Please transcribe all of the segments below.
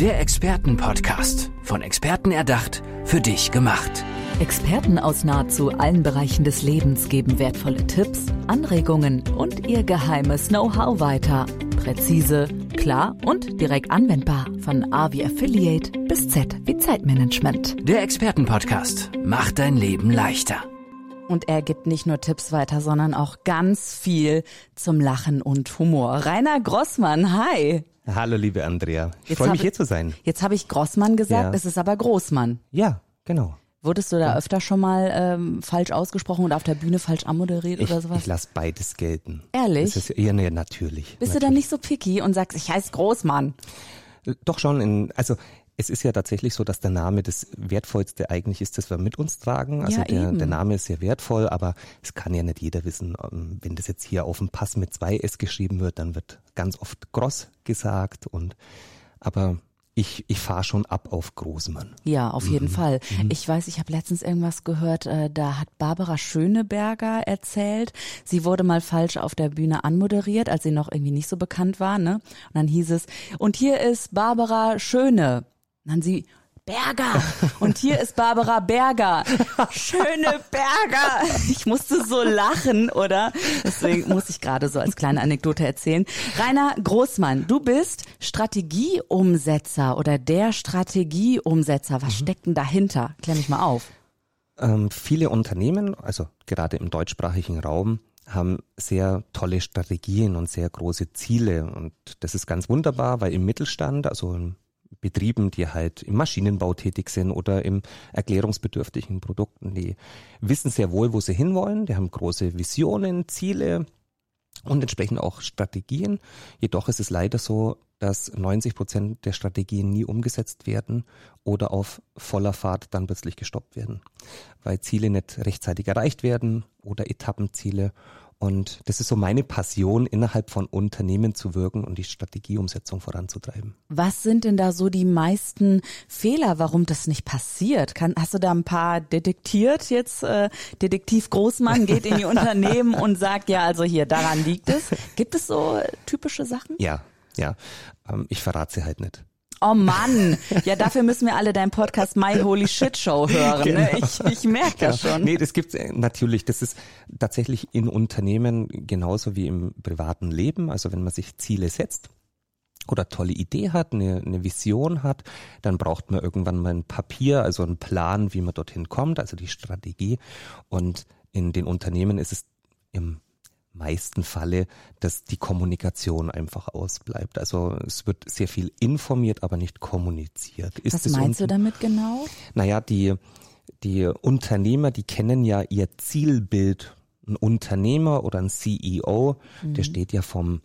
Der Expertenpodcast. Von Experten erdacht, für dich gemacht. Experten aus nahezu allen Bereichen des Lebens geben wertvolle Tipps, Anregungen und ihr geheimes Know-how weiter. Präzise, klar und direkt anwendbar. Von A wie Affiliate bis Z wie Zeitmanagement. Der Expertenpodcast macht dein Leben leichter. Und er gibt nicht nur Tipps weiter, sondern auch ganz viel zum Lachen und Humor. Rainer Grossmann, hi. Hallo, liebe Andrea. Ich freue mich, hier zu sein. Jetzt habe ich Grossmann gesagt, ja. es ist aber Großmann. Ja, genau. Wurdest du da öfter schon mal ähm, falsch ausgesprochen oder auf der Bühne falsch anmoderiert ich, oder sowas? Ich lasse beides gelten. Ehrlich? Das ist eher nee, natürlich. Bist natürlich. du dann nicht so picky und sagst, ich heiße Großmann? Doch schon. In, also es ist ja tatsächlich so, dass der Name das Wertvollste eigentlich ist, das wir mit uns tragen. Also ja, der, der, Name ist sehr wertvoll, aber es kann ja nicht jeder wissen. Ähm, wenn das jetzt hier auf dem Pass mit zwei S geschrieben wird, dann wird ganz oft Gross gesagt und aber ich, ich fahre schon ab auf Großmann. Ja, auf jeden mhm. Fall. Mhm. Ich weiß, ich habe letztens irgendwas gehört, äh, da hat Barbara Schöneberger erzählt, sie wurde mal falsch auf der Bühne anmoderiert, als sie noch irgendwie nicht so bekannt war, ne? Und dann hieß es, und hier ist Barbara Schöne. Dann sie, Berger. Und hier ist Barbara Berger. Schöne Berger. Ich musste so lachen, oder? Deswegen muss ich gerade so als kleine Anekdote erzählen. Rainer Großmann, du bist Strategieumsetzer oder der Strategieumsetzer. Was mhm. steckt denn dahinter? Klär mich mal auf. Ähm, viele Unternehmen, also gerade im deutschsprachigen Raum, haben sehr tolle Strategien und sehr große Ziele. Und das ist ganz wunderbar, weil im Mittelstand, also im Betrieben, die halt im Maschinenbau tätig sind oder im erklärungsbedürftigen Produkten, die wissen sehr wohl, wo sie hinwollen, die haben große Visionen, Ziele und entsprechend auch Strategien. Jedoch ist es leider so, dass 90 Prozent der Strategien nie umgesetzt werden oder auf voller Fahrt dann plötzlich gestoppt werden, weil Ziele nicht rechtzeitig erreicht werden oder Etappenziele und das ist so meine Passion, innerhalb von Unternehmen zu wirken und die Strategieumsetzung voranzutreiben. Was sind denn da so die meisten Fehler, warum das nicht passiert? Kann, hast du da ein paar detektiert jetzt? Äh, Detektiv Großmann geht in die Unternehmen und sagt, ja, also hier, daran liegt es. Gibt es so typische Sachen? Ja, ja. Ähm, ich verrate sie halt nicht. Oh Mann, ja, dafür müssen wir alle deinen Podcast My Holy Shit Show hören. Genau. Ne? Ich, ich merke das schon. Nee, das gibt's äh, natürlich. Das ist tatsächlich in Unternehmen genauso wie im privaten Leben. Also wenn man sich Ziele setzt, oder tolle Idee hat, eine, eine Vision hat, dann braucht man irgendwann mal ein Papier, also einen Plan, wie man dorthin kommt, also die Strategie. Und in den Unternehmen ist es im meisten Falle, dass die Kommunikation einfach ausbleibt. Also es wird sehr viel informiert, aber nicht kommuniziert. Ist Was meinst du damit genau? Naja, die, die Unternehmer, die kennen ja ihr Zielbild. Ein Unternehmer oder ein CEO, mhm. der steht ja vom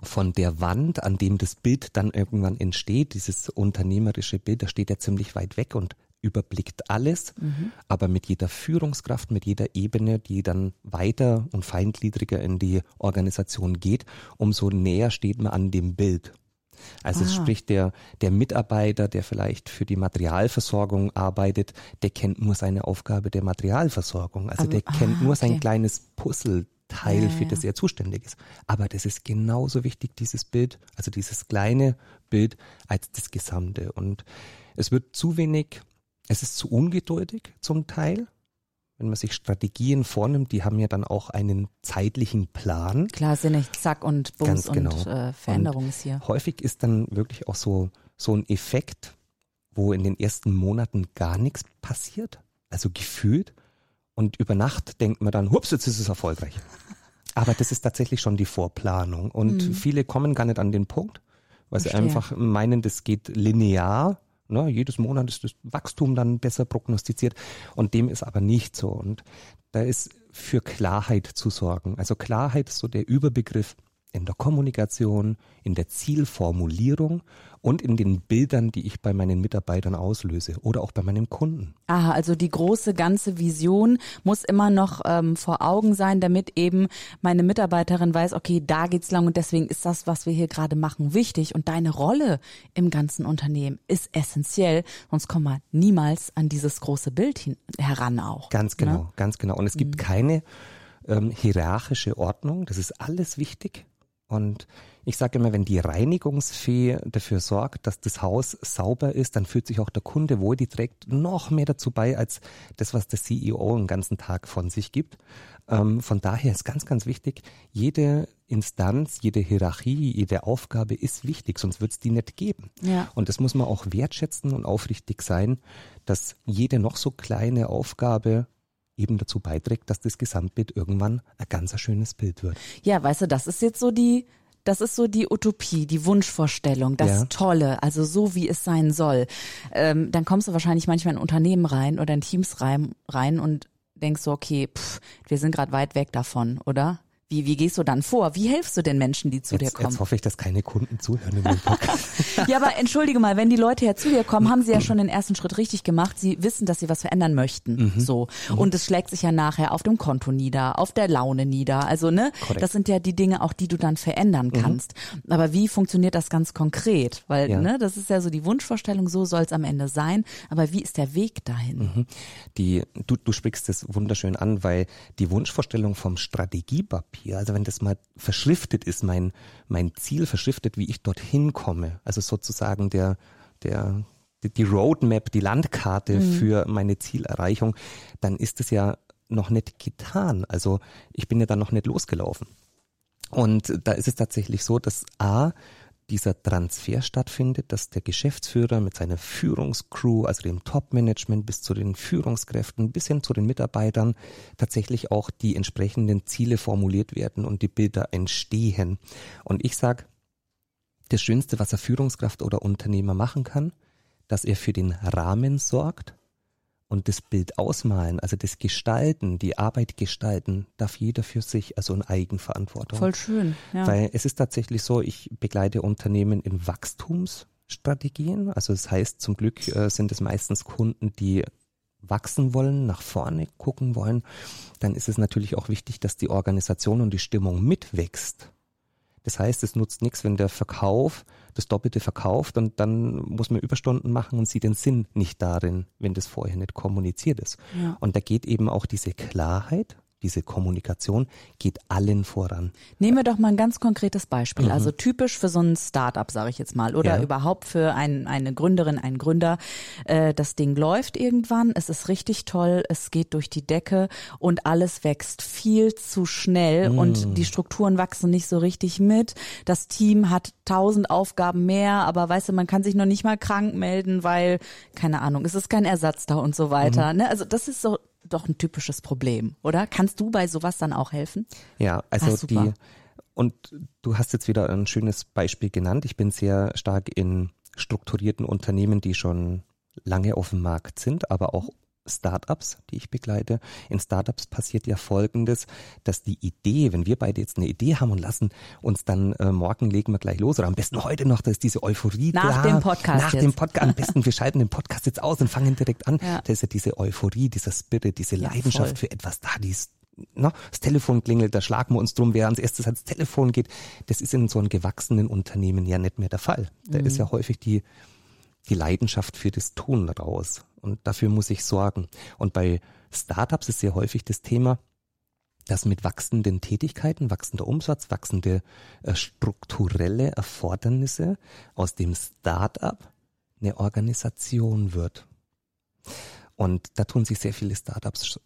von der Wand, an dem das Bild dann irgendwann entsteht, dieses unternehmerische Bild, da steht er ziemlich weit weg und überblickt alles, mhm. aber mit jeder Führungskraft, mit jeder Ebene, die dann weiter und feingliedriger in die Organisation geht, umso näher steht man an dem Bild. Also ah. sprich der, der Mitarbeiter, der vielleicht für die Materialversorgung arbeitet, der kennt nur seine Aufgabe der Materialversorgung. Also aber, der ah, kennt nur okay. sein kleines Puzzleteil, ja, für das er zuständig ist. Aber das ist genauso wichtig, dieses Bild, also dieses kleine Bild als das Gesamte. Und es wird zu wenig es ist zu ungeduldig zum Teil. Wenn man sich Strategien vornimmt, die haben ja dann auch einen zeitlichen Plan. Klar, sind nicht zack und Bums Ganz genau. und äh, Veränderung und ist hier. Häufig ist dann wirklich auch so, so ein Effekt, wo in den ersten Monaten gar nichts passiert, also gefühlt. Und über Nacht denkt man dann, hups, jetzt ist es erfolgreich. Aber das ist tatsächlich schon die Vorplanung. Und mhm. viele kommen gar nicht an den Punkt, weil Verstehe. sie einfach meinen, das geht linear Ne, jedes Monat ist das Wachstum dann besser prognostiziert und dem ist aber nicht so. Und da ist für Klarheit zu sorgen. Also Klarheit ist so der Überbegriff in der Kommunikation, in der Zielformulierung und in den Bildern, die ich bei meinen Mitarbeitern auslöse oder auch bei meinem Kunden. Aha, also die große ganze Vision muss immer noch ähm, vor Augen sein, damit eben meine Mitarbeiterin weiß, okay, da geht's lang und deswegen ist das, was wir hier gerade machen, wichtig und deine Rolle im ganzen Unternehmen ist essentiell, sonst kommen wir niemals an dieses große Bild hin, heran auch. Ganz genau, ne? ganz genau. Und es gibt mhm. keine ähm, hierarchische Ordnung, das ist alles wichtig Und ich sage immer, wenn die Reinigungsfee dafür sorgt, dass das Haus sauber ist, dann fühlt sich auch der Kunde wohl, die trägt noch mehr dazu bei, als das, was der CEO den ganzen Tag von sich gibt. Ähm, von daher ist ganz, ganz wichtig, jede Instanz, jede Hierarchie, jede Aufgabe ist wichtig, sonst wird es die nicht geben. Ja. Und das muss man auch wertschätzen und aufrichtig sein, dass jede noch so kleine Aufgabe eben dazu beiträgt, dass das Gesamtbild irgendwann ein ganz schönes Bild wird. Ja, weißt du, das ist jetzt so die, das ist so die Utopie, die Wunschvorstellung, das Ja. Tolle, also so wie es sein soll. Ähm, dann kommst du wahrscheinlich manchmal in Unternehmen rein oder in Teams rein, rein und denkst so, okay, pff, wir sind gerade weit weg davon, oder? Wie, wie gehst du dann vor? Wie hilfst du den Menschen, die zu dir Jetzt, kommen? jetzt hoffe ich, dass keine Kunden zuhören in dem Podcast. Ja, aber entschuldige mal, wenn die Leute ja zu dir kommen, haben sie ja schon den ersten Schritt richtig gemacht. Sie wissen, dass sie was verändern möchten. Mhm. So. Und es schlägt sich ja nachher auf dem Konto nieder, auf der Laune nieder. Also, ne? Korrekt. Mhm. Das sind ja die Dinge auch, die du dann verändern kannst. Aber wie funktioniert das ganz konkret? Weil, Ja. ne, das ist ja so die Wunschvorstellung, so soll es am Ende sein. Aber wie ist der Weg dahin? Die, du, du sprichst das wunderschön an, weil die Wunschvorstellung vom Strategiepapier, also wenn das mal verschriftet ist, mein, mein Ziel verschriftet, wie ich dorthin komme, also sozusagen der, der, die- die Roadmap, die Landkarte für meine Zielerreichung, dann ist es ja noch nicht getan. Also ich bin ja dann noch nicht losgelaufen. Und da ist es tatsächlich so, dass A, dieser Transfer stattfindet, dass der Geschäftsführer mit seiner Führungscrew, also dem Top-Management bis zu den Führungskräften, bis hin zu den Mitarbeitern, tatsächlich auch die entsprechenden Ziele formuliert werden und die Bilder entstehen. Und ich sag, das Schönste, was eine Führungskraft oder Unternehmer machen kann, dass er für den Rahmen sorgt und das Bild ausmalen, also das Gestalten, die Arbeit gestalten, darf jeder für sich, also in Eigenverantwortung. Voll schön. Ja. Weil es ist tatsächlich so, ich begleite Unternehmen in Wachstumsstrategien. Also das heißt, zum Glück äh, sind es meistens Kunden, die wachsen wollen, nach vorne gucken wollen. Dann ist es natürlich auch wichtig, dass die Organisation und die Stimmung mitwächst. Das heißt, es nutzt nichts, wenn der Verkauf das Doppelte verkauft und dann muss man Überstunden machen und sieht den Sinn nicht darin, wenn das vorher nicht kommuniziert ist. Ja. Und da geht eben auch diese Klarheit, diese Kommunikation, geht allen voran. Nehmen wir doch mal ein ganz konkretes Beispiel. Also typisch für so ein Startup, sage ich jetzt mal, oder Mhm. Ja. überhaupt für ein, eine Gründerin, einen Gründer. Äh, das Ding läuft irgendwann, es ist richtig toll, es geht durch die Decke und alles wächst viel zu schnell Mhm. und die Strukturen wachsen nicht so richtig mit. Das Team hat tausend Aufgaben mehr, aber weißt du, man kann sich noch nicht mal krank melden, weil, keine Ahnung, es ist kein Ersatz da und so weiter. Mhm. Ne? Also das ist so doch ein typisches Problem, oder? Kannst du bei sowas dann auch helfen? Ja, also super. die, und du hast jetzt wieder ein schönes Beispiel genannt. Ich bin sehr stark in strukturierten Unternehmen, die schon lange auf dem Markt sind, aber auch Startups, die ich begleite. In Startups passiert ja Folgendes, dass die Idee, wenn wir beide jetzt eine Idee haben und lassen uns dann äh, morgen legen wir gleich los oder am besten heute noch, da ist diese Euphorie Nach da. dem Podcast Nach jetzt. dem Podcast, am besten wir schalten den Podcast jetzt aus und fangen direkt an. Ja. Da ist ja diese Euphorie, dieser Spirit, diese Ja, Leidenschaft voll. für etwas da, die ist na, das Telefon klingelt, da schlagen wir uns drum, wer ans erstes ans Telefon geht. Das ist in so einem gewachsenen Unternehmen ja nicht mehr der Fall. Da ist ja häufig die, die Leidenschaft für das Tun raus. Und dafür muss ich sorgen. Und bei Startups ist sehr häufig das Thema, dass mit wachsenden Tätigkeiten, wachsender Umsatz, wachsende äh, strukturelle Erfordernisse aus dem Startup eine Organisation wird. Und da tun sich sehr viele Startups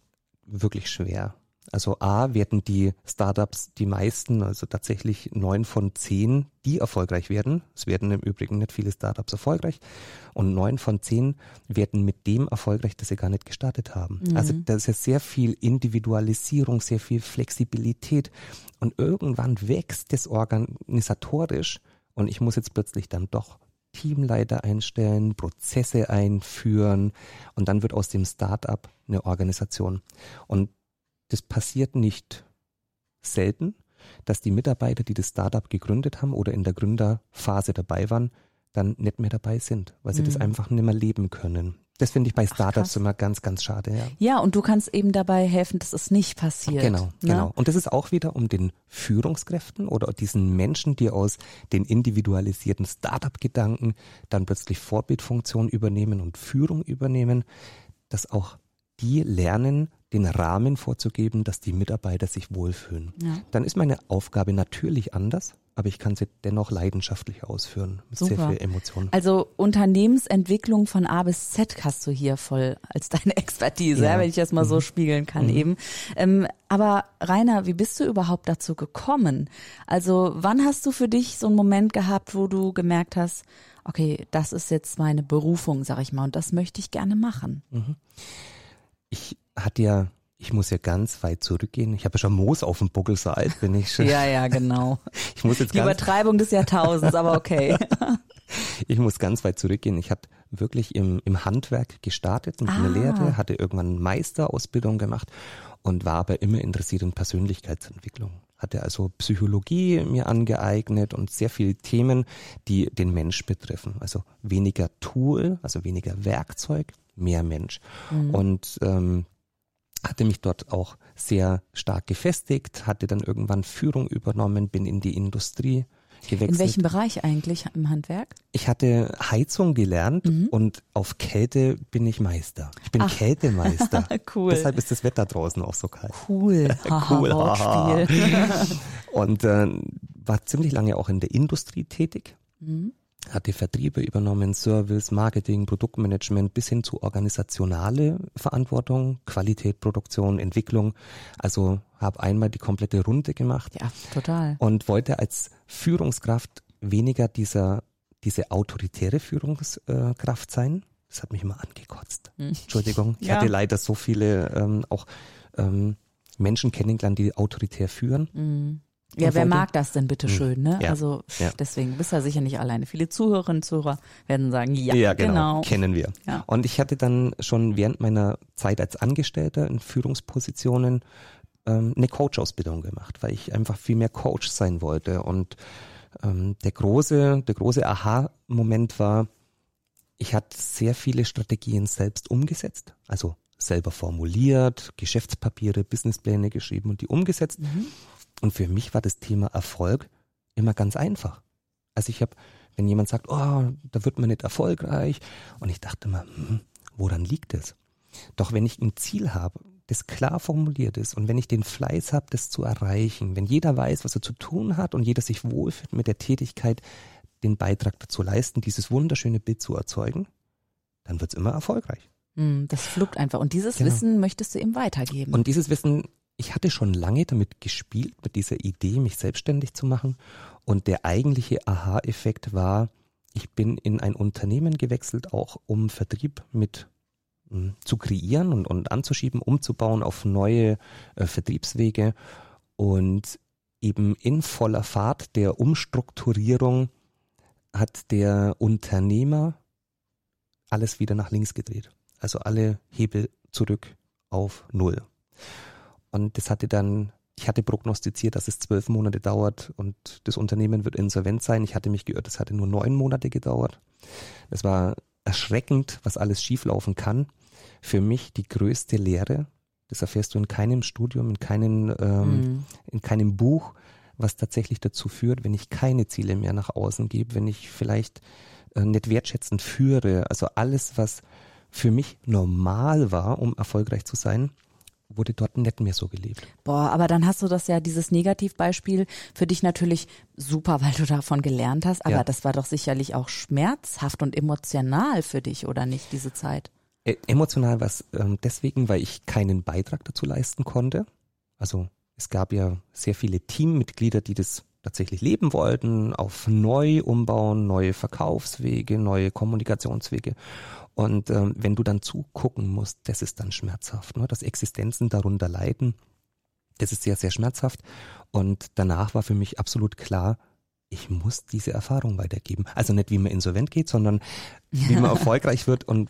wirklich schwer. Also A werden die Startups die meisten, also tatsächlich neun von zehn, die erfolgreich werden. Es werden im Übrigen nicht viele Startups erfolgreich. Und neun von zehn werden mit dem erfolgreich, das sie gar nicht gestartet haben. Also da ist ja sehr viel Individualisierung, sehr viel Flexibilität. Und irgendwann wächst das organisatorisch und ich muss jetzt plötzlich dann doch Teamleiter einstellen, Prozesse einführen und dann wird aus dem Startup eine Organisation. Und das passiert nicht selten, dass die Mitarbeiter, die das Startup gegründet haben oder in der Gründerphase dabei waren, dann nicht mehr dabei sind, weil sie das einfach nicht mehr leben können. Das finde ich bei Startups immer ganz, ganz schade. Ja. Ja, und du kannst eben dabei helfen, dass es nicht passiert. Genau, ne? genau. Und das ist auch wieder um den Führungskräften oder diesen Menschen, die aus den individualisierten Startup-Gedanken dann plötzlich Vorbildfunktion übernehmen und Führung übernehmen, dass auch die lernen, den Rahmen vorzugeben, dass die Mitarbeiter sich wohlfühlen. Ja. Dann ist meine Aufgabe natürlich anders, aber ich kann sie dennoch leidenschaftlich ausführen, mit Super. sehr viel Emotion. Also Unternehmensentwicklung von A bis Z hast du hier voll als deine Expertise, Ja. wenn ich das mal so spiegeln kann eben. Ähm, aber Rainer, wie bist du überhaupt dazu gekommen? Also wann hast du für dich so einen Moment gehabt, wo du gemerkt hast, okay, das ist jetzt meine Berufung, sag ich mal, und das möchte ich gerne machen? Ich hatte ja, ich muss ja ganz weit zurückgehen. Ich habe ja schon Moos auf dem Buckel, so alt bin ich schon. Ja, ja, genau. Ich muss jetzt Die Übertreibung des Jahrtausends, aber okay. ich muss ganz weit zurückgehen. Ich habe wirklich im, im Handwerk gestartet mit einer Ah. Lehre, hatte irgendwann Meisterausbildung gemacht und war aber immer interessiert in Persönlichkeitsentwicklung. Hatte also Psychologie mir angeeignet und sehr viele Themen, die den Mensch betreffen. Also weniger Tool, also weniger Werkzeug, mehr Mensch. Und ähm, hatte mich dort auch sehr stark gefestigt, hatte dann irgendwann Führung übernommen, bin in die Industrie gewechselt. In welchem Bereich eigentlich im Handwerk? Ich hatte Heizung gelernt und auf Kälte bin ich Meister. Ich bin Kältemeister. Cool. Deshalb ist das Wetter draußen auch so kalt. Cool. Cool, haha. Und äh, war ziemlich lange auch in der Industrie tätig. Hatte Vertriebe übernommen, Service, Marketing, Produktmanagement bis hin zu organisationale Verantwortung, Qualität, Produktion, Entwicklung. Also habe einmal die komplette Runde gemacht Ja, total. und wollte als Führungskraft weniger dieser, diese autoritäre Führungskraft sein. Das hat mich immer angekotzt. Entschuldigung, ich Hm. Ja. hatte leider so viele ähm, auch ähm, Menschen kennengelernt, die autoritär führen. Ja, wer mag das denn bitte schön, ne? Ja, Also ja. deswegen du bist ja sicher nicht alleine. Viele Zuhörerinnen und Zuhörer werden sagen, ja, genau. kennen wir. Ja. Und ich hatte dann schon während meiner Zeit als Angestellter in Führungspositionen ähm, eine Coach-Ausbildung gemacht, weil ich einfach viel mehr Coach sein wollte. Und ähm, der große, der große Aha-Moment war, ich hatte sehr viele Strategien selbst umgesetzt, also selber formuliert, Geschäftspapiere, Businesspläne geschrieben und die umgesetzt. Und für mich war das Thema Erfolg immer ganz einfach. Also ich habe, wenn jemand sagt, oh, da wird man nicht erfolgreich, und ich dachte immer, hm, woran liegt es? Doch wenn ich ein Ziel habe, das klar formuliert ist und wenn ich den Fleiß habe, das zu erreichen, wenn jeder weiß, was er zu tun hat und jeder sich wohlfühlt mit der Tätigkeit, den Beitrag dazu leisten, dieses wunderschöne Bild zu erzeugen, dann wird's immer erfolgreich. Hm, Das flugt einfach. Und dieses Genau. Wissen möchtest du ihm weitergeben. Und dieses Wissen, ich hatte schon lange damit gespielt, mit dieser Idee, mich selbstständig zu machen. Und der eigentliche Aha-Effekt war, ich bin in ein Unternehmen gewechselt, auch um Vertrieb mit mh, zu kreieren und, und anzuschieben, umzubauen auf neue äh, Vertriebswege und eben in voller Fahrt der Umstrukturierung hat der Unternehmer alles wieder nach links gedreht. Also alle Hebel zurück auf Null. Und das hatte dann, ich hatte prognostiziert, dass es zwölf Monate dauert und das Unternehmen wird insolvent sein. Ich hatte mich geirrt, es hatte nur neun Monate gedauert. Es war erschreckend, was alles schieflaufen kann. Für mich die größte Lehre, das erfährst du in keinem Studium, in keinem, ähm, in keinem Buch, was tatsächlich dazu führt, wenn ich keine Ziele mehr nach außen gebe, wenn ich vielleicht äh, nicht wertschätzend führe. Also alles, was für mich normal war, um erfolgreich zu sein, wurde dort nicht mehr so gelebt. Boah, aber dann hast du das ja, dieses Negativbeispiel für dich natürlich super, weil du davon gelernt hast. Aber Ja. das war doch sicherlich auch schmerzhaft und emotional für dich, oder nicht, diese Zeit? Ä- Emotional war es ähm, deswegen, weil ich keinen Beitrag dazu leisten konnte. Also es gab ja sehr viele Teammitglieder, die das tatsächlich leben wollten, auf neu umbauen, neue Verkaufswege, neue Kommunikationswege. Und ähm, wenn du dann zugucken musst, das ist dann schmerzhaft, ne? dass Existenzen darunter leiden. Das ist sehr, sehr schmerzhaft. Und danach war für mich absolut klar, ich muss diese Erfahrung weitergeben. Also nicht, wie man insolvent geht, sondern wie man erfolgreich wird und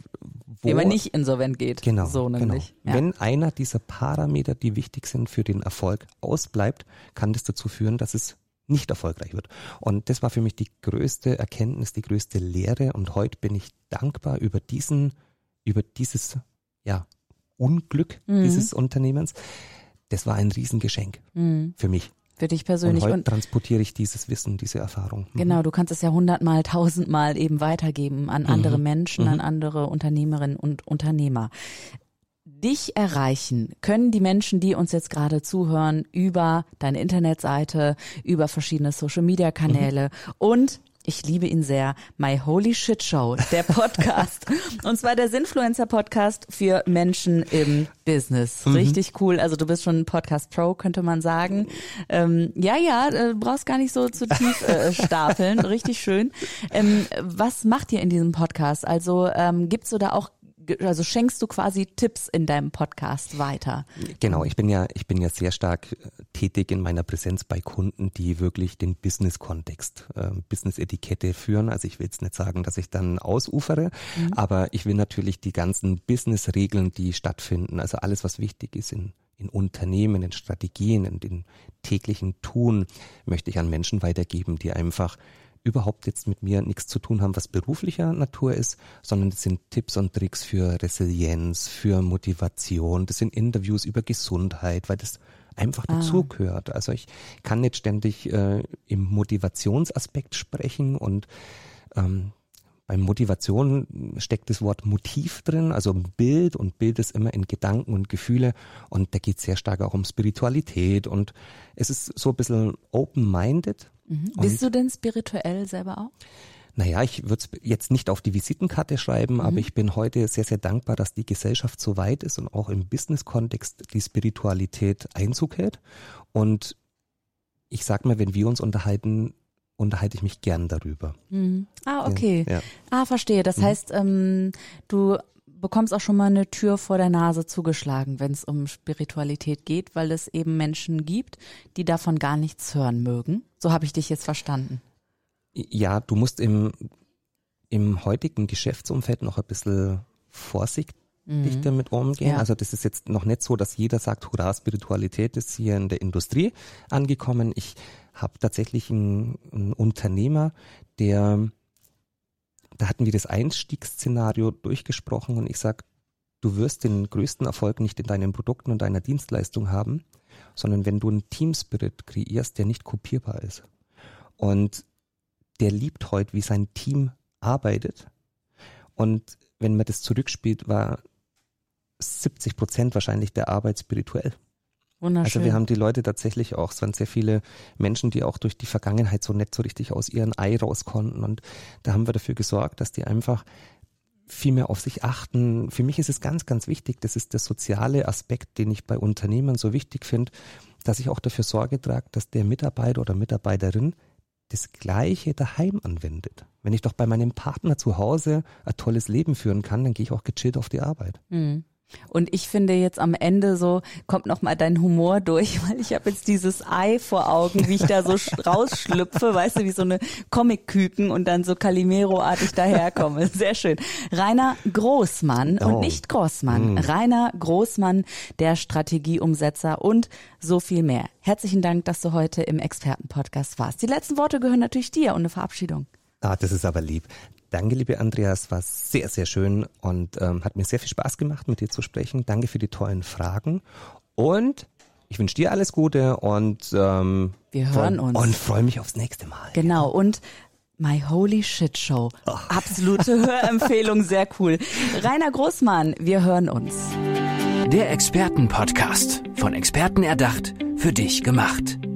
wo Wie man nicht insolvent geht. Genau. So nämlich. Genau. Ja. Wenn einer dieser Parameter, die wichtig sind für den Erfolg, ausbleibt, kann das dazu führen, dass es nicht erfolgreich wird. Und das war für mich die größte Erkenntnis, die größte Lehre. Und heute bin ich dankbar über diesen, über dieses, ja, Unglück Mhm. dieses Unternehmens. Das war ein Riesengeschenk Mhm. für mich. Für dich Und persönlich. heute Und transportiere ich dieses Wissen, diese Erfahrung. Mhm. Genau, du kannst es ja hundertmal, tausendmal eben weitergeben an andere Menschen, an andere Unternehmerinnen und Unternehmer. Dich erreichen können die Menschen, die uns jetzt gerade zuhören, über deine Internetseite, über verschiedene Social-Media-Kanäle mhm. und ich liebe ihn sehr. My Holy Shit Show, der Podcast. und zwar der Sinfluencer Podcast für Menschen im Business. Mhm. Richtig cool. Also du bist schon Podcast Pro, könnte man sagen. Ähm, ja, ja, du äh, brauchst gar nicht so zu tief äh, stapeln. Richtig schön. Ähm, was macht ihr in diesem Podcast? Also ähm, gibt's so da auch also schenkst du quasi Tipps in deinem Podcast weiter. Genau, ich bin ja, ich bin ja sehr stark äh, tätig in meiner Präsenz bei Kunden, die wirklich den Business-Kontext, äh, Business-Etikette führen. Also ich will jetzt nicht sagen, dass ich dann ausufere, mhm. aber ich will natürlich die ganzen Business-Regeln, die stattfinden, also alles, was wichtig ist in in Unternehmen, in Strategien, in den täglichen Tun, möchte ich an Menschen weitergeben, die einfach überhaupt jetzt mit mir nichts zu tun haben, was beruflicher Natur ist, sondern das sind Tipps und Tricks für Resilienz, für Motivation, das sind Interviews über Gesundheit, weil das einfach ah. dazugehört. Also ich kann nicht ständig äh, im Motivationsaspekt sprechen und ähm, bei Motivation steckt das Wort Motiv drin, also Bild und Bild ist immer in Gedanken und Gefühle und da geht es sehr stark auch um Spiritualität und es ist so ein bisschen open-minded Mhm. Bist du denn spirituell selber auch? Naja, ich würde es jetzt nicht auf die Visitenkarte schreiben, mhm. aber ich bin heute sehr, sehr dankbar, dass die Gesellschaft so weit ist und auch im Business-Kontext die Spiritualität Einzug hält. Und ich sag mal, wenn wir uns unterhalten, unterhalte ich mich gern darüber. Mhm. Ah, okay. Ja. Ah, verstehe. Das mhm. heißt, ähm, du bekommst auch schon mal eine Tür vor der Nase zugeschlagen, wenn es um Spiritualität geht, weil es eben Menschen gibt, die davon gar nichts hören mögen. So habe ich dich jetzt verstanden. Ja, du musst im, im heutigen Geschäftsumfeld noch ein bisschen vorsichtig mhm. damit umgehen. Ja. Also das ist jetzt noch nicht so, dass jeder sagt, hurra, Spiritualität ist hier in der Industrie angekommen. Ich habe tatsächlich einen, einen Unternehmer, der da hatten wir das Einstiegsszenario durchgesprochen und ich sage, du wirst den größten Erfolg nicht in deinen Produkten und deiner Dienstleistung haben, sondern wenn du einen Teamspirit kreierst, der nicht kopierbar ist. Und der liebt heute, wie sein Team arbeitet. Und wenn man das zurückspielt, war 70 Prozent wahrscheinlich der Arbeit spirituell. Wunderschön. Also wir haben die Leute tatsächlich auch, es waren sehr viele Menschen, die auch durch die Vergangenheit so nicht so richtig aus ihren Ei raus konnten und da haben wir dafür gesorgt, dass die einfach viel mehr auf sich achten. Für mich ist es ganz, ganz wichtig, das ist der soziale Aspekt, den ich bei Unternehmern so wichtig finde, dass ich auch dafür Sorge trage, dass der Mitarbeiter oder Mitarbeiterin das Gleiche daheim anwendet. Wenn ich doch bei meinem Partner zu Hause ein tolles Leben führen kann, dann gehe ich auch gechillt auf die Arbeit. Mhm. Und ich finde jetzt am Ende so, kommt noch mal dein Humor durch, weil ich habe jetzt dieses Ei vor Augen, wie ich da so rausschlüpfe, weißt du, wie so eine Comic-Küken und dann so Calimero-artig daherkomme. Sehr schön. Rainer Großmann oh. und nicht Großmann. Mm. Rainer Großmann, der Strategieumsetzer und so viel mehr. Herzlichen Dank, dass du heute im Expertenpodcast warst. Die letzten Worte gehören natürlich dir und eine Verabschiedung. Ah, das ist aber lieb. Danke, liebe Andreas, war sehr, sehr schön und ähm, hat mir sehr viel Spaß gemacht, mit dir zu sprechen. Danke für die tollen Fragen und ich wünsche dir alles Gute und ähm, wir hören uns und freue mich aufs nächste Mal. Genau und My Holy Shit Show. Oh. Absolute Hörempfehlung, sehr cool. Rainer Großmann, wir hören uns. Der Expertenpodcast. Von Experten erdacht, für dich gemacht.